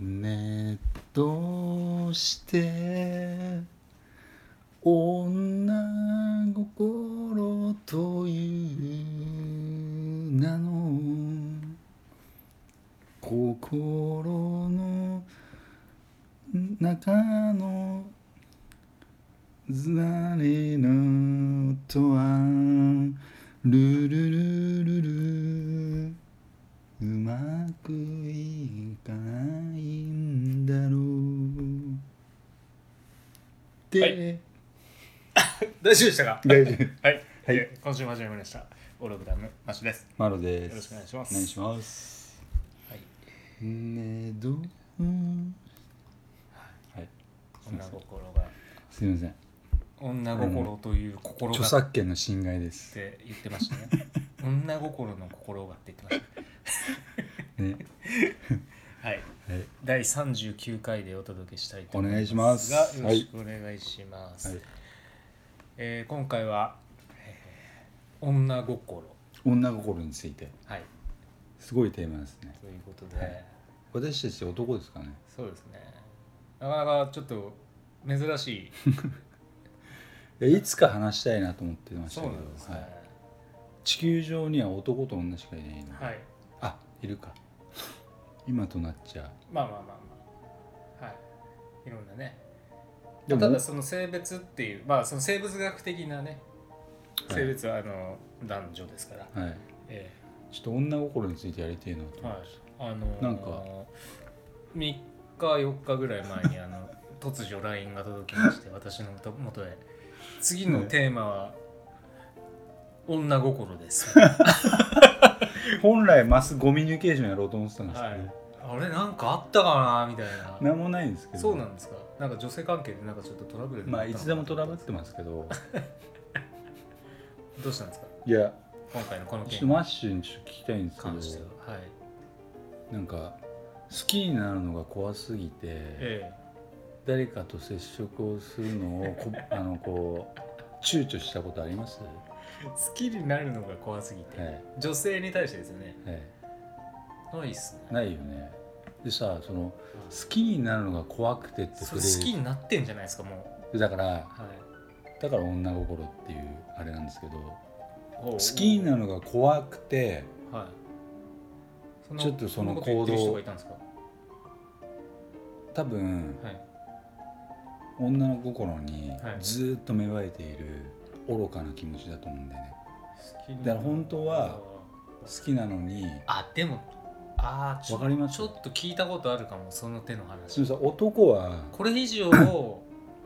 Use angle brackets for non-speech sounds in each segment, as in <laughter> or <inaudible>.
ねどうして女心という名の心の中の誰のとはルルルルル。うまくいかないんだろうで、<laughs> 大丈夫でしたか？大丈夫。はい、はい。えー今週も始まりました。オログラムマッシュです。マロです。よろしくお願いします。お願いします。はい。ねえどう？はい。女心が。すいません。女心という心が。著っ作権の侵害です。て言ってましたね。<laughs> 女心の心がって言ってましね。たはい。はい。第39回でお届けしたいと思いますお願いします。がよろしくお願いします、はい。えー今回は、えー女心。女心について。はい。すごいテーマですね。ということで、はい。私たち男ですかね。そうですね。なかなかちょっと珍しい。<laughs> いつか話したいなと思ってましたけどね。はい。地球上には男と女しかいないの、はい。あいるか今となっちゃまあまあまあまあ。はい。いろんなね。ただその性別っていうまあその生物学的なねはい。性別はあの男女ですから、はい。えちょっと女心についてやりてえなとえはい思って、あのーなんか。3日4日ぐらい前にあの突如 LINE が届きまして <laughs> 私のと元へ。次のテーマは、女心です、<laughs> 本来マスコミュニケーションやろうと思ってたんですけど、はい、あれなんかあったかなみたいな。なんもないんですけど。そうなんですか。なんか女性関係でなんかちょっとトラブルにまあいつでもトラブってますけど。<laughs> どうしたんですか？いや今回のこのちょっ件とマッシュにちょっと聞きたいんですけど。はい。なんか好きになるのが怖すぎて、え誰かと接触をするのをこ <laughs> あのこう躊躇したことあります？え好きになるのが怖すぎて、はい。女性に対してですよね。はい。ないっすね。ないよね。でさその好きになるのが怖くてってそれ好きになってんじゃないですかもだからう、はい、だから女心っていうあれなんですけど好好きになるのが怖くてはい。そちょっとその行動。多分はい。女の心にはい。ずーっと芽生えている愚かな気持ちだと思うんだよね。好きにだから本当は好きなのにあでもあーちょわかります？ちょっと聞いたことあるかもその手のそ話男はこれ以上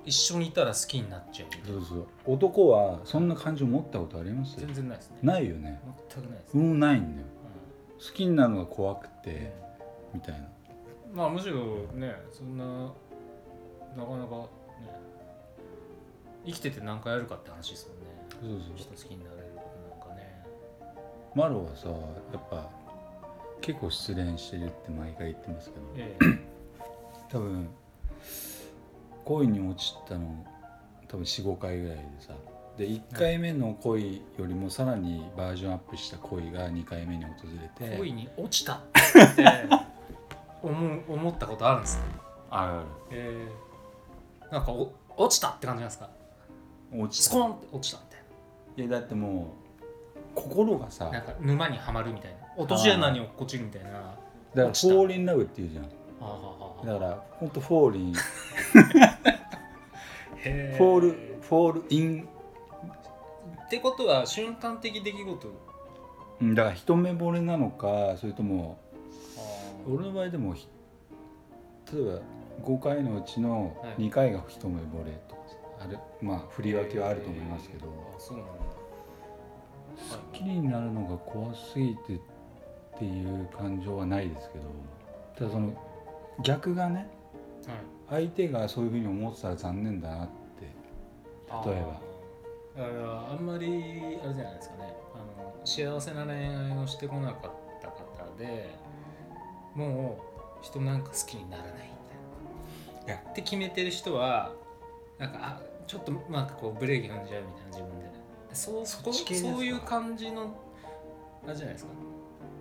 一緒にいたら好きになっちゃう。そうそう。男はそんな感情持ったことあります？全然ないですね。ないよね。全くないです、うんないんだよ。う好きになるのが怖くてんみたいな。まあむしろねそんななかなかね生きてて何回やるかって話ですもんね。そうそう。人好きになれることなんかね。マロはさやっぱ結構失恋してるって毎回言ってますけど。ええ。<clears throat> 多分恋に落ちたの多分45回ぐらいでさ。で1回目の恋よりもさらにバージョンアップした恋が2回目に訪れて。恋に落ちた？<laughs> って思う思ったことあるんですねあるあええ。なんかお落ちたって感じなんですか？る落ちスコーンって落ちたみたいいやだってもう心がさななだかんか沼にはまるみたいな。落とし穴に落っこちるみたいな。らフォ落ちた。ーリンラブって言うじゃん。だからほんとフォ <laughs> ー。リンフォールフォールイン。ってことは瞬間的出来事？うんだから一目惚れなのかそれとも俺俺の場合でもひ例えば5回のうちのはい。2回が一目惚れとあるまあ振り分けはあると思いますけど、あそうなんだ。好きになるのが怖すぎてっていう感情はないですけど。ただその逆がねはい。相手がそういうふうに思ってたら残念だなって例えば。あー。だからあんまりあれじゃないですかね。あの幸せな恋愛をしてこなかった方でもう人なんか好きにならないみたいな。って決めてる人はなんかあちょっとなんかこうブレーキ踏んじゃうみたいな自分で。そうそっち系ですか？そういう感じのあれじゃないですか？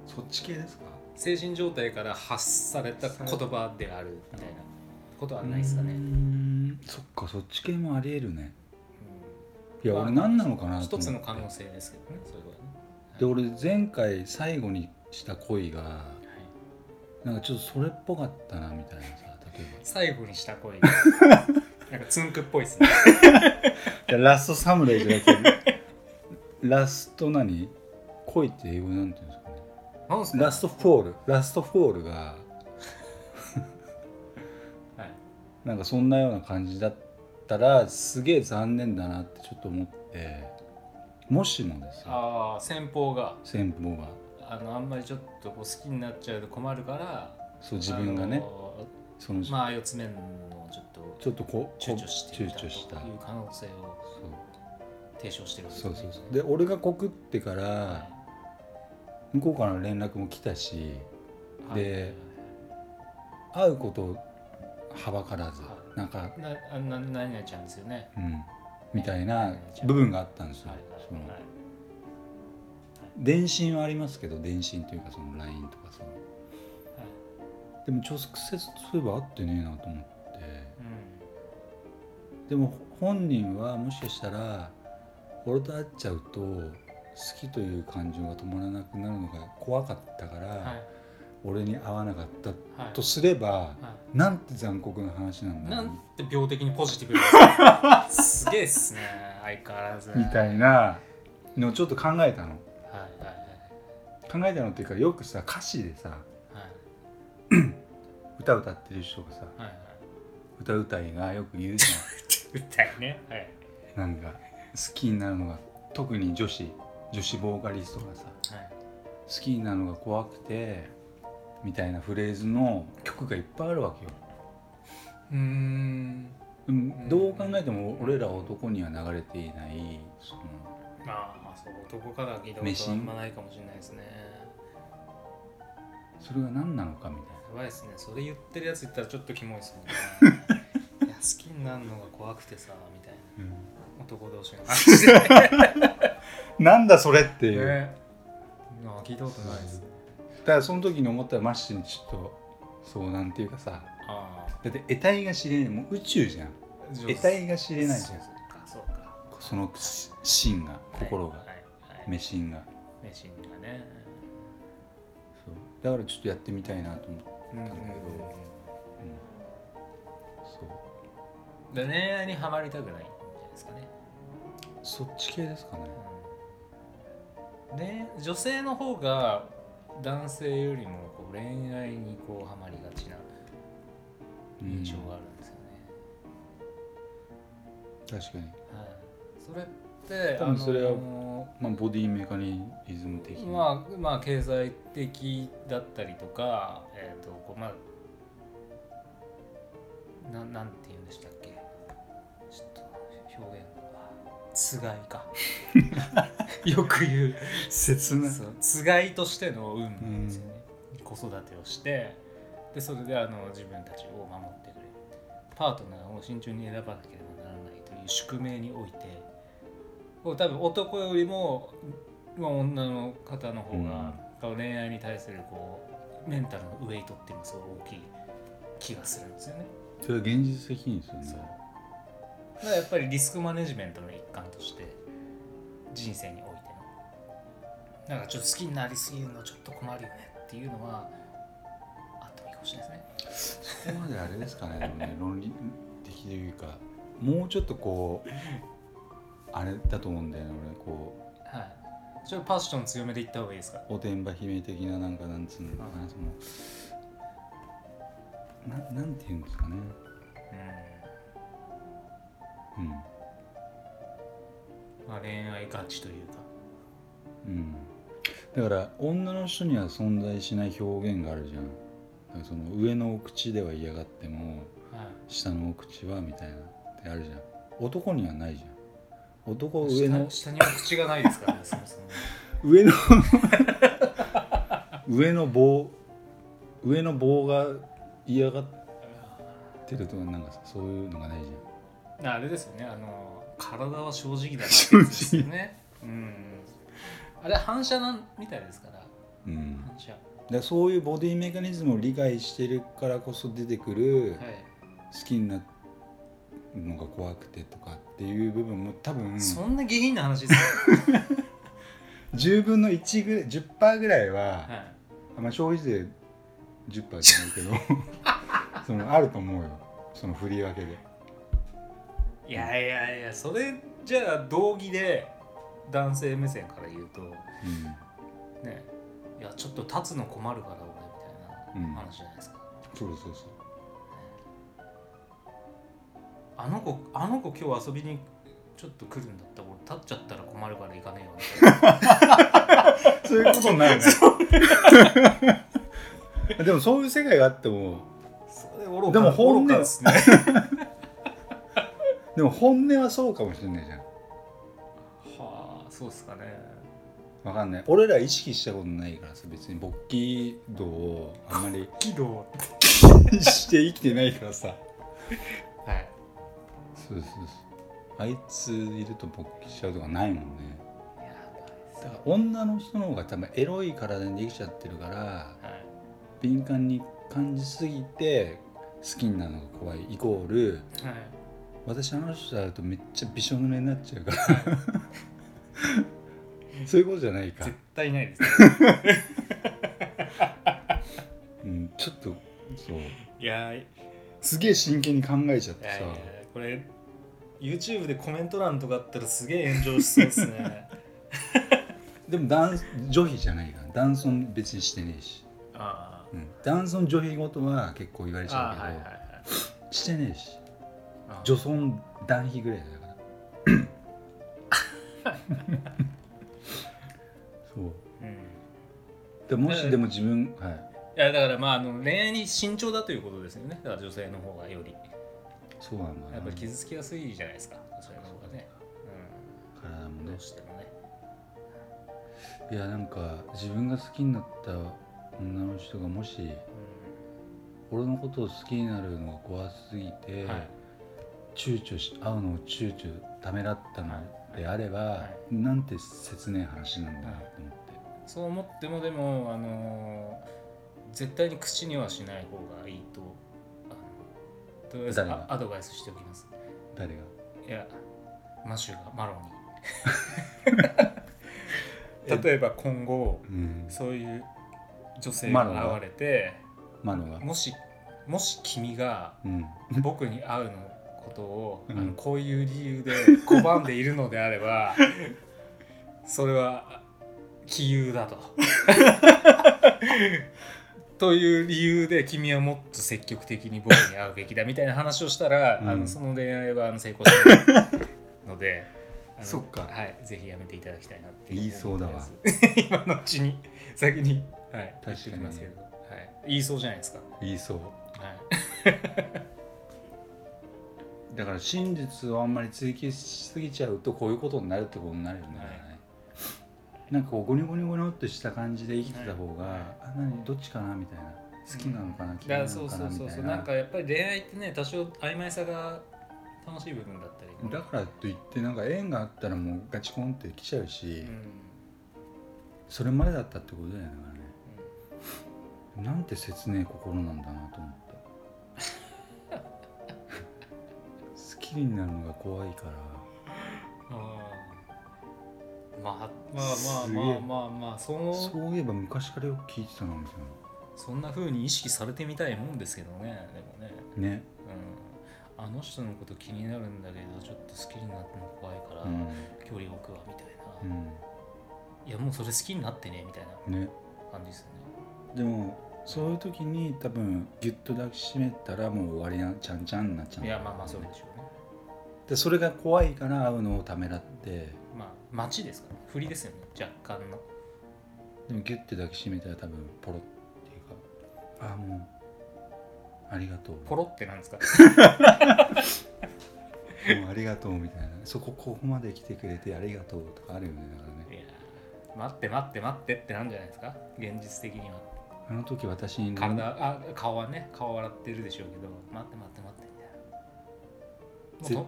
そっち系ですか？精神状態から発された言葉であるみたいなことはないですかうーね、んそっかそっち系もありえるね。いやまあ俺何なのかうなんと思って。一つの可能性ですけどねそれはね。で俺前回最後にした恋がはい。なんかちょっとそれっぽかったなみたいなさ例え最後にした恋 <laughs> なんかツンクっぽいですね。<laughs> ばラストサムライじゃなくてラスト何？恋って英語なんていうんですかね？なんすか？ last fall。last fall が。<laughs> はい。なんかそんなような感じだったらすげえ残念だなってちょっと思って。もしもですよ。ああ先方が。先方が。あのあんまりちょっとこう好きになっちゃうと困るからそう自分がね。その、まあ四つ目のちょっとちょっとこう躊躇していた躊躇した。という可能性を提唱してるわけそうですね。そうそうで俺が告ってからは向こうからの連絡も来たしい。で会うことをはばからずはなんかなあな何々ちゃんですよね。うん。みたいな部分があったんですよ。はい。そのはい。電信はありますけど電信というかその LINE とかその。はい。でも直接そういえば会ってねえなと思って。うでも本人はもしかしたら俺と会っちゃうと好きという感情が止まらなくなるのが怖かったから、んはい。俺に会わなかったはいとすれば、はなんて残酷な話なんい、だなんて病的にポジティブ。<laughs> すげえっすね相変わらず。みたいなのをちょっと考えたの。はいはい考えたのっていうかよくさ歌詞でさはい。<clears throat> 歌歌ってる人がさはいはい。はい歌うたいがよく言うじ <laughs> 歌いね。はい。なんか好きになるのが特に女子女子ボーカリストがさはい。好きになるのが怖くてみたいなフレーズの曲がいっぱいあるわけよ。うーん。どう考えても俺ら男には流れていないそのまあそう男から聞いたことはあんまないかもしれないですね。それが何なのかみたいやばいですね。それ言ってるやつ言ったらちょっとキモいですもんね <laughs> 好きになるのが怖くてさみたいな。な、男同士の話でなんだそれっていう、ね。あ聞いたことないですね。だからその時に思ったらマッシュにちょっとそうなんていうかさ。あだって得体が知れない。もう宇宙じゃん。あ得体が知れないじゃん。その芯が心が、はいはい。目心が。メシンがね。そう。だからちょっとやってみたいなと思ってうんうんうんだけどそうで恋愛にはまりたくないんじゃないですかね。そっち系ですかね。ね、女性の方が男性よりもこう恋愛にこうハマりがちな印象があるんですよね。確かに。はい、それって多分それはあのまあボディメカニズム的な、まあまあ経済的だったりとか、えっ、とこうまあななんて言うんでしたっつがいか。<laughs> よく言う。切なつがいとしての運なんですよね、子育てをしてでそれであの自分たちを守ってくれる。パートナーを慎重に選ばなければならないという宿命において多分男よりも、まあ、女の方の方が、こう恋愛に対するこうメンタルのウェイトっていうのがすごい大きい気がするんですよね。それは現実的にですよねだからやっぱりリスクマネジメントの一環として人生においての。なんかちょっと好きになりすぎるのちょっと困るよねっていうのはあってもいいかもしれないですね。そこまであれですかねね論理的というかもうちょっとこうあれだと思うんだよね俺こはい。ちょっとパッション強めでいった方がいいですか？うおてんば姫的ななんかなんつうのかなそのななんていうんですかね。うんうん。まあ恋愛ガチというか。うん。だから女の人には存在しない表現があるじゃん。その上のお口では嫌がってもはい。下のお口はみたいなってあるじゃん。男にはないじゃん。男上の下下には口がないですからね <laughs> そもそも。上の <laughs> 上の棒上の棒が嫌がってるとかなんかさそういうのがないじあれですよね。あの体は正直だなってやつですよね。うん。あれ反射なんみたいですから。うん。反射。からそういうボディメカニズムを理解してるからこそ出てくるはい。好きになるのが怖くてとかっていう部分も多分。そんな下品な話ですか、<laughs> 10分の1ぐらい10%ぐらいは、はい、まあ、消費税10%じゃないけど <laughs> そのあると思うよ。その振り分けでいやいやいやそれじゃあ道義で男性目線から言うとうん。ねいやちょっと立つの困るから俺みたいな話じゃないですか、そうそうそう。あの子あの子今日遊びにちょっと来るんだったら俺立っちゃったら困るから行かねえよ <laughs> そういうことになるね。でもそういう世界があってもでも本音ですね <laughs> でも本音はそうかもしれないじゃん。はあそうっすかね。わかんない。俺ら意識したことないからさ別に勃起度をあんまり。喜怒 <laughs> して生きてないからさ。はい。そうそうそう。あいついると勃起しちゃうとかないもんね。だから女の人の方が多分エロい体にできちゃってるからはい。敏感に感じすぎて好きになるのが怖い。イコールはい私あの人と会うとめっちゃびしょ濡れになっちゃうから。<laughs> そういうことじゃないか。絶、対ないです。うん、ちょっとそう。いやいすげえ真剣に考えちゃってさ。これ YouTube でコメント欄とかあったらすげえ炎上しそうですね。<laughs> でも男女卑じゃないか。ら男尊別にしてねえし、あうん、男尊女卑ごとは結構言われあちゃうけど、あはいはいはい。してねえしあ女尊男卑ぐらいだから。<laughs> そう。う。んでもしでも自分はい。いやだからまああの恋愛に慎重だということですよね。だから女性の方がより。そうなんだな。やっぱり傷つきやすいじゃないですか。女性の方がね、うん、体もねどうしてもね。いやなんか自分が好きになった女の人がもし俺のことを好きになるのが怖すぎて、うんはい躊躇し会うのを躊躇ためらったのであれば、はなんて切ねえ話なんだなと思って、そう思ってもでもあのー絶対に口にはしない方がいいととりあえずアドバイスしておきます。誰が？いやマシュがマロに <laughs> 例えば今後うん。そういう女性がが？現れてマノが？もしもし君がうん。僕に会うのことを、うん。あのこういう理由で <laughs> 拒んでいるのであればそれは杞憂だと。<laughs> という理由で君はもっと積極的に僕に会うべきだみたいな話をしたら、うん。あのその恋愛はあの成功しないのでそっか。はい、ぜひやめていただきたいなって言いそうだわ。<laughs> 今のうちに先に、はい、確かに。ますけど、はい、言いそうじゃないですか。言いそう。はいだから真実をあんまり追求しすぎちゃうとこういうことになるってことになるよね、はい。なんかこうゴニョゴニョゴニョっとした感じで生きてた方が、はい。あ何どっちかなみたいな。好きなのかな、嫌いなだからそうのかなみたいなそうそう。そうな。んかやっぱり恋愛ってね多少曖昧さが楽しい部分だったり。だからといってなんか縁があったらもうガチコンって来ちゃうし、うん。それまでだったってことだよねだからねなんて切ねえ心なんだなと思った好きになるのが怖いから。あまあまあまあまあまあまあそのそういえば昔からよく聞いてたなみたいんな風に意識されてみたいもんですけどねでもね、ねうん、あの人のこと気になるんだけどちょっと好きになっても怖いから、うん距離置くわみたいな、うんいやもうそれ好きになってねみたいな感じですよねでもそういう時に多分ギュッと抱きしめたらもう終わりなちゃんちゃんになっちゃういやまあまあそうでしょでそれが怖いから会うのをためらって。まあ待ちですか振りですよね若干の。でもギュッて抱きしめたら多分ポロっていうか。ああもうありがとう。ポロってなんですか？<laughs> もうありがとうみたいな。そこここまで来てくれてありがとうとかあるよねだからね。いや待って待って待ってってなんじゃないですか？現実的には。あの時私に体あ顔はね顔笑ってるでしょうけど待って待って待って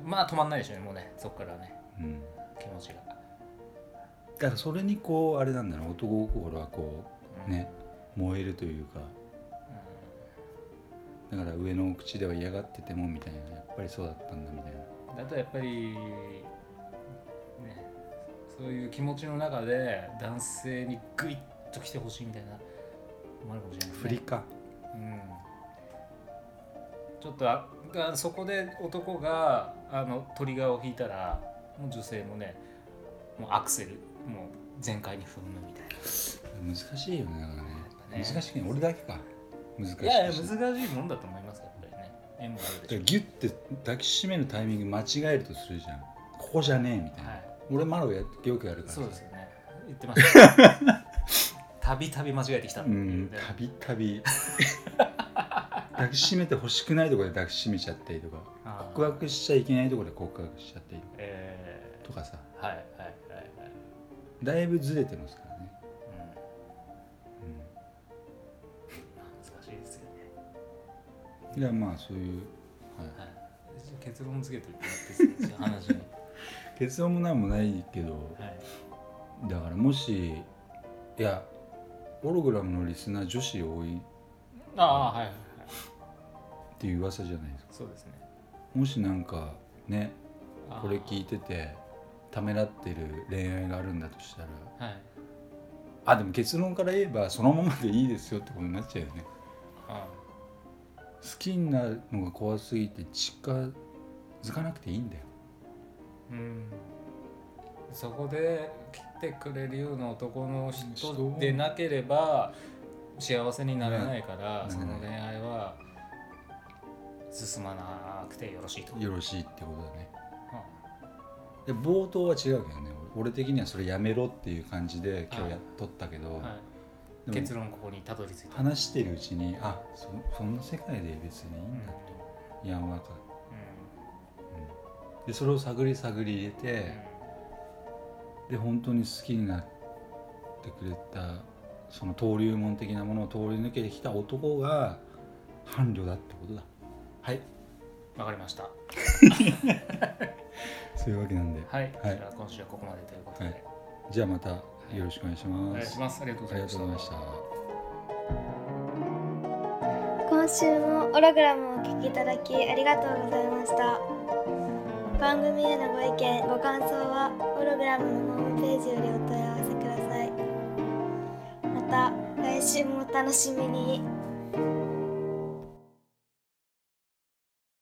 まあ止まんないでしょうねもうねそっからね。うん。気持ちが、だからそれにこうあれなんだろう男心はこううん。ね燃えるというか。だから上の口では嫌がっててもみたいなやっぱりそうだったんだみたいな。だとやっぱりねそういう気持ちの中で男性にグイッと来てほしいみたいな思われるかもしれないね振りか。うん、ちょっとあがそこで男があのトリガーを引いたらもう女性もねもうアクセルもう全開に踏むみたい難しいよねだからね。ぱね。難しいね俺だけか。難しいないやいや難しいもんだと思いますやっぱりね。縁もあるでしょギュッて抱きしめるタイミング間違えるとするじゃん。ここじゃねえみたいな、はい。俺マロやよくやるからそうですよね。言ってました <laughs> たびたび間違えてきたたびたび <laughs> 抱きしめて欲しくないところで抱きしめちゃったりとか告白しちゃいけないところで告白しちゃったりえとかさ。ー、はいはいはいはい、だいぶずれてますからね、うん。まあ、難しいですよね。うん、いやまあそういう、はい、はい、結論つけてもらって話に、<laughs> 結論もなんもないけどはい、だからもしいやオログラムのリスナー女子多い。っああはいはいはいていう噂じゃないですか。そうですね。もしなんかねこれ聞いててためらってる恋愛があるんだとしたら。はい。あでも結論から言えばそのままでいいですよってことになっちゃうよね。あ好きになるのが怖すぎて近づかなくていいんだよ。うん。そこで来てくれるような男の人人でなければ幸せにならないから、ね。その恋愛は進まなくてよろしいと、よろしいってことだね。うで冒頭は違うけどね。俺的にはそれやめろっていう感じで今日やっとったけど、んはい、結論ここにたどり着いた、話してるうちにあそそんな世界で別にいいんだと。やん。わか、うん、でそれを探り探り入れて、で本当に好きになってくれたその登竜門的なものを通り抜けてきた男が伴侶だってことだはい。うん、わかりました。<laughs> そういうわけなんで。はい、じゃあ今週はここまでということで、はい。じゃあまたよろしくお願いしおます、願いします。ありがとうございました。今週もオログラムをお聞きいただきありがとうございました。番組へのご意見ご感想はオログラムのホームページよりお問い合わせください。また来週もお楽しみに